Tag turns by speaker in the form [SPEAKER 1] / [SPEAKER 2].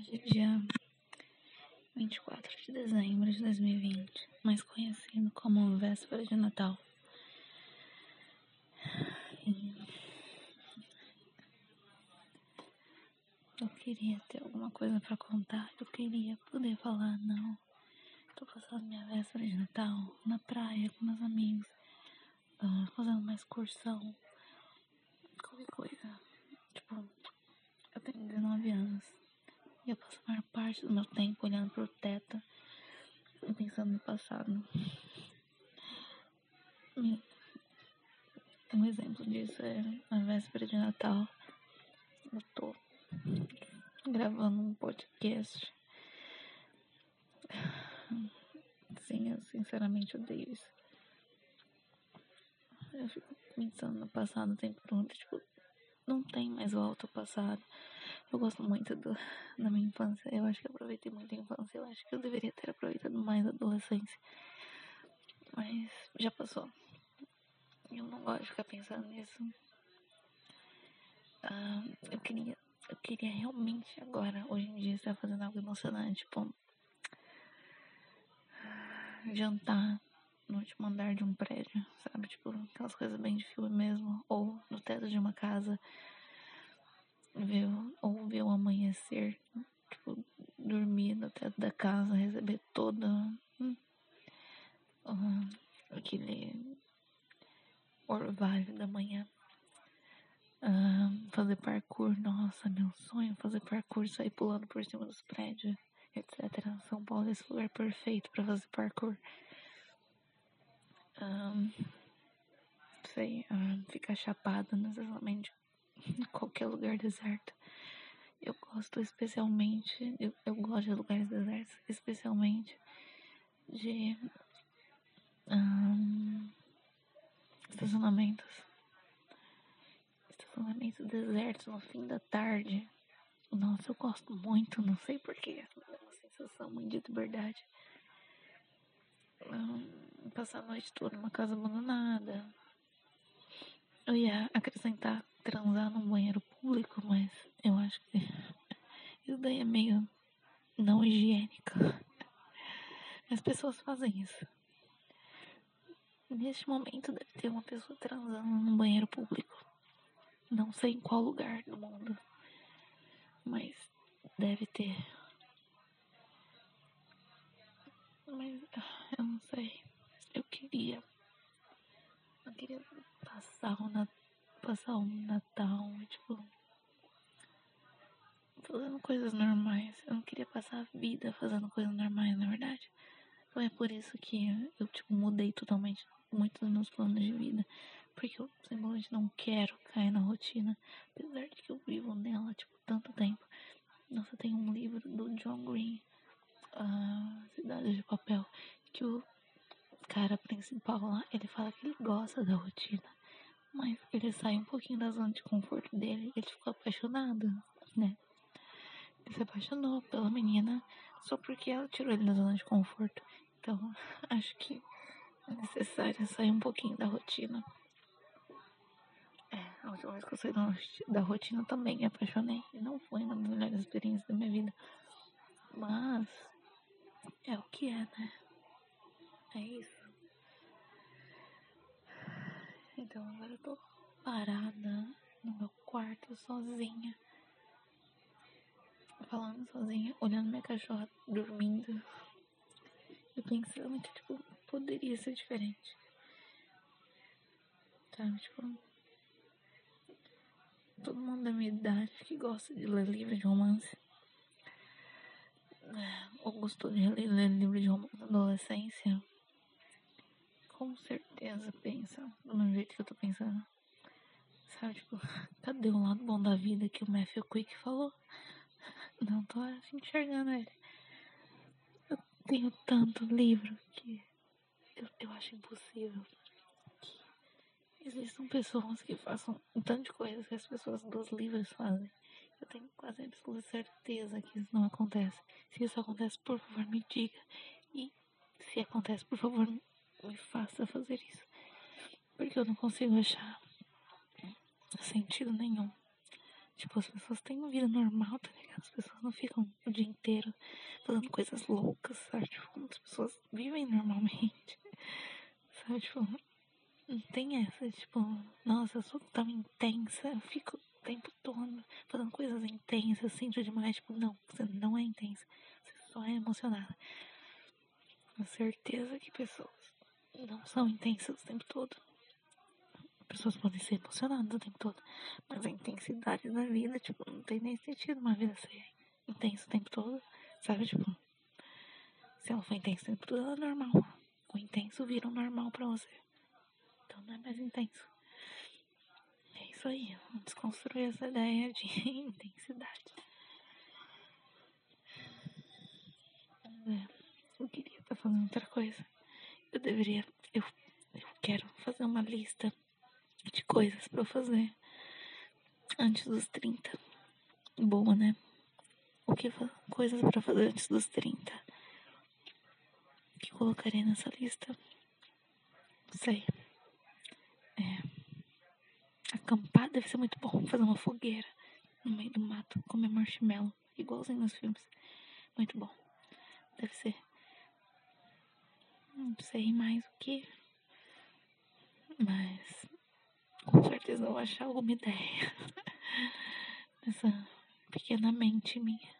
[SPEAKER 1] Hoje é dia 24 de dezembro de 2020, mais conhecido como véspera de Natal. Eu queria ter alguma coisa para contar, eu queria poder falar, não. Tô passando minha véspera de Natal na praia com meus amigos, uh, fazendo uma excursão, qualquer coisa. Tipo, eu tenho 19 anos eu maior parte do meu tempo olhando pro teto e pensando no passado. Um exemplo disso é a véspera de Natal. Eu tô gravando um podcast. Sim, eu sinceramente odeio isso. Eu fico pensando no passado o tempo todo, tipo, não tem mais volta ao passado. Eu gosto muito do, da minha infância. Eu acho que eu aproveitei muito a infância. Eu acho que eu deveria ter aproveitado mais a adolescência. Mas já passou. Eu não gosto de ficar pensando nisso. Ah, eu queria. Eu queria realmente agora, hoje em dia, estar fazendo algo emocionante. Tipo. Jantar no último andar de um prédio, sabe? Tipo, aquelas coisas bem de filme mesmo. Ou no teto de uma casa. Ver, ou ver o amanhecer. Tipo, dormir no teto da casa, receber toda. Hum, uh, aquele orvalho da manhã. Uh, fazer parkour, nossa, meu sonho fazer parkour, sair pulando por cima dos prédios, etc. São Paulo é esse lugar perfeito para fazer parkour um, sei, um, ficar chapada necessariamente em qualquer lugar deserto. Eu gosto especialmente, eu, eu gosto de lugares desertos, especialmente de estacionamentos. Estacionamentos desertos no fim da tarde. Nossa, eu gosto muito, não sei porquê. É uma sensação muito de liberdade. Passar a noite toda numa casa abandonada. Eu ia acrescentar transar num banheiro público, mas eu acho que isso daí é meio não higiênico. As pessoas fazem isso. Neste momento deve ter uma pessoa transando num banheiro público. Não sei em qual lugar do mundo, mas deve ter. Mas eu não sei eu queria. Eu queria passar um, passar um Natal, tipo. Fazendo coisas normais. Eu não queria passar a vida fazendo coisas normais, na verdade. Então é por isso que eu, tipo, mudei totalmente muito dos meus planos de vida. Porque eu simplesmente não quero cair na rotina. Apesar de que eu vivo nela, tipo, tanto tempo. Nossa, tem um livro do John Green, a Cidade de Papel, que o cara principal lá, ele fala que ele gosta da rotina. Mas ele sai um pouquinho da zona de conforto dele ele ficou apaixonado, né? Ele se apaixonou pela menina só porque ela tirou ele da zona de conforto. Então, acho que é necessário sair um pouquinho da rotina. É, a última vez que eu saí da rotina também me apaixonei. E não foi uma das melhores experiências da minha vida. Mas é o que é, né? É isso. Então agora eu tô parada no meu quarto sozinha. Falando sozinha, olhando minha cachorra dormindo. E pensando que, tipo, poderia ser diferente. Sabe, tipo. Todo mundo da minha idade que gosta de ler livro de romance. Ou gostou de ler livro de romance na adolescência com certeza pensa do mesmo jeito que eu tô pensando. Sabe, tipo, cadê o lado bom da vida que o Matthew Quick falou? Não tô enxergando ele. Eu tenho tanto livro que eu, eu acho impossível que existam pessoas que façam um tanto de coisas que as pessoas dos livros fazem. Eu tenho quase absoluta certeza que isso não acontece. Se isso acontece, por favor, me diga. E se acontece, por favor, me faça fazer isso. Porque eu não consigo achar sentido nenhum. Tipo, as pessoas têm uma vida normal, tá ligado? As pessoas não ficam o dia inteiro fazendo coisas loucas, sabe? Tipo, as pessoas vivem normalmente. Sabe, tipo, não tem essa, tipo, nossa, eu sou tão intensa, eu fico o tempo todo fazendo coisas intensas, sinto demais. Tipo, não, você não é intensa, você só é emocionada. Com certeza que pessoas não são intensas o tempo todo pessoas podem ser emocionadas o tempo todo. Mas a intensidade da vida, tipo, não tem nem sentido uma vida ser intensa o tempo todo. Sabe, tipo, se ela for intensa o tempo todo, ela é normal. O intenso vira um normal pra você. Então não é mais intenso. É isso aí. Vamos desconstruir essa ideia de intensidade. Eu queria estar fazendo outra coisa. Eu deveria. Eu, eu quero fazer uma lista de coisas para fazer antes dos 30. Boa, né? O que coisas para fazer antes dos 30? O que colocaria nessa lista? Não sei. É. Acampar deve ser muito bom. Fazer uma fogueira no meio do mato, comer marshmallow, igualzinho nos filmes. Muito bom. Deve ser. Não sei mais o que. Mas com certeza eu vou achar alguma ideia nessa pequena mente minha.